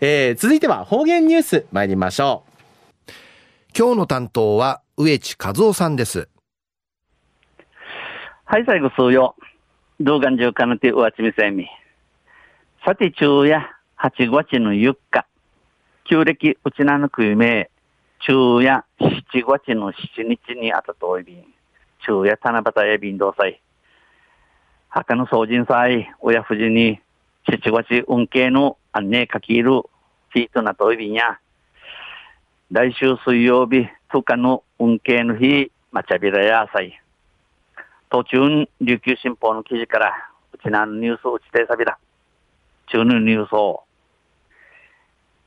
えー、続いては方言ニュース参りましょう。今日の担当は植地和夫さんです。はい、最後数曜。動画中かなてうわちみせみ。さて、昼夜、8月の4日。旧暦うちなぬくゆめ、昼夜、7月の7日にあたといびん。昼夜、七夕や便同祭。墓の総人祭、親富士に、7月運慶の案内かけるチートなといびんや。来週水曜日、10日の運慶の日、まちゃびらやさい。途中、琉球新報の記事から、うちなのニュースを打ちてさびら。中のニュースを、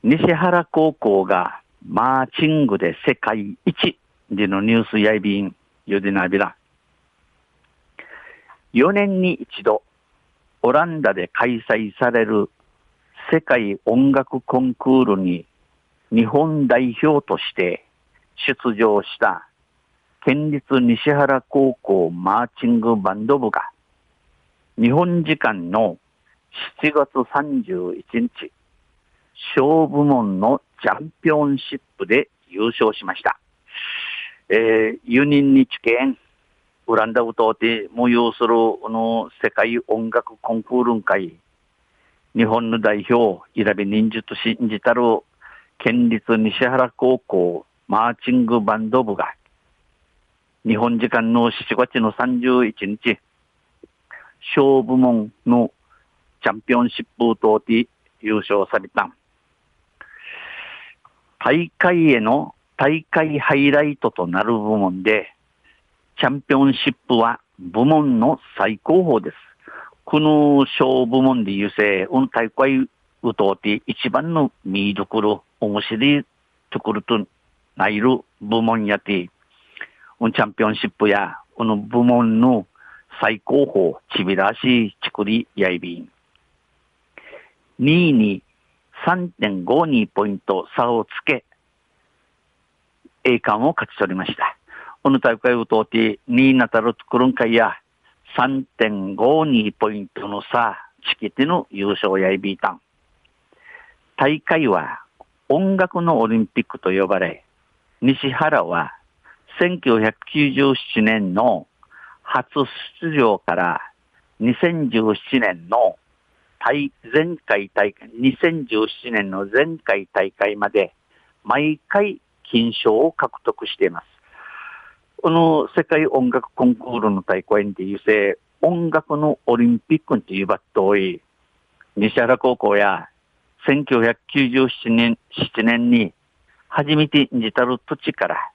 西原高校がマーチングで世界一でのニュースやいびん、ゆでなびら。4年に一度、オランダで開催される世界音楽コンクールに日本代表として出場した県立西原高校マーチングバンド部が日本時間の7月31日小部門のチャンピオンシップで優勝しました。えー、ユニン日県ウランダウトで模様するの世界音楽コンクール会日本の代表、イラビ忍術信じたる県立西原高校マーチングバンド部が、日本時間の7月の31日、小部門のチャンピオンシップ等で優勝された。大会への大会ハイライトとなる部門で、チャンピオンシップは部門の最高峰です。この小部門で優勢、うん大会うとうて一番の見どころ、面白いところとないる部門やて、うんチャンピオンシップや、この部門の最高峰、ちびらしいちくりやいびん。2位に3.52ポイント差をつけ、栄冠を勝ち取りました。この大会を通って、2位になたる作るんかいや、3.52ポイントの差、チキテの優勝やいびいたん。大会は音楽のオリンピックと呼ばれ、西原は1997年の初出場から2017年の前回大会、2017年の前回大会まで毎回金賞を獲得しています。この世界音楽コンクールの大会にいうせ、音楽のオリンピックにいうばっとい、西原高校や1997年 ,7 年に初めてにたる土地から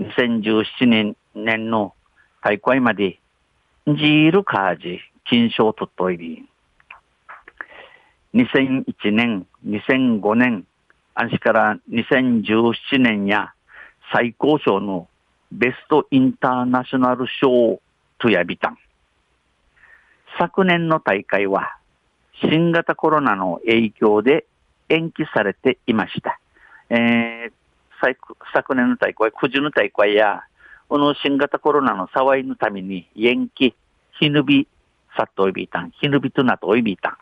2017年年の大会までジールカージ金賞とっといり2001年、2005年、あしから2017年や最高賞のベストインターナショナル賞とやびたん。昨年の大会は新型コロナの影響で延期されていました。えー、昨年の大会、九十の大会や、この新型コロナの騒いのために延期、ひぬび、さっといびいたん、ひぬびとなといびいたん。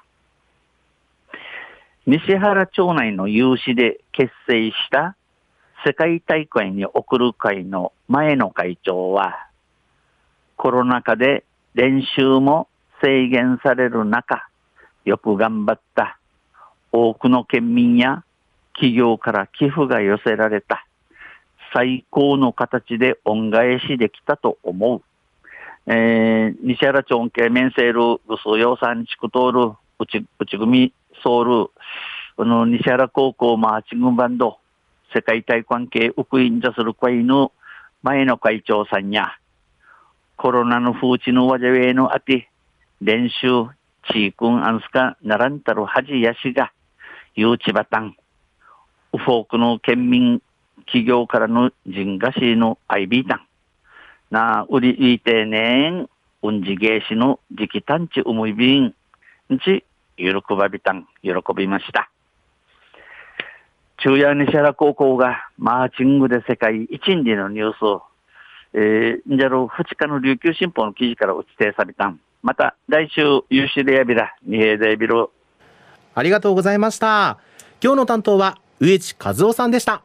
西原町内の有志で結成した世界大会に送る会の前の会長は、コロナ禍で練習も制限される中、よく頑張った多くの県民や企業から寄付が寄せられた最高の形で恩返しできたと思う。えー、西原町系面セール、ぐすよさんちくとる、うち、うち組ソウル、この西原高校マーチングバンド、世界体関係ウクインジャする会の前の会長さんや、コロナの風知のわじゃべのあて、練習、チークンアンスカならんたるはじやしが、ゆうちばたん、ウフォークの県民企業からの人がしのアイビータン、なあ、売りいてねん、うんじげいしの時期探知思いびん、んち、喜ばびたん、喜びました。中夜西原高校がマーチングで世界一位のニュースを、えー、んじゃろ二日の琉球新報の記事からお伝えされたん。また来週、有志でやびら、二平でやびろ。ありがとうございました。今日の担当は植地和夫さんでした。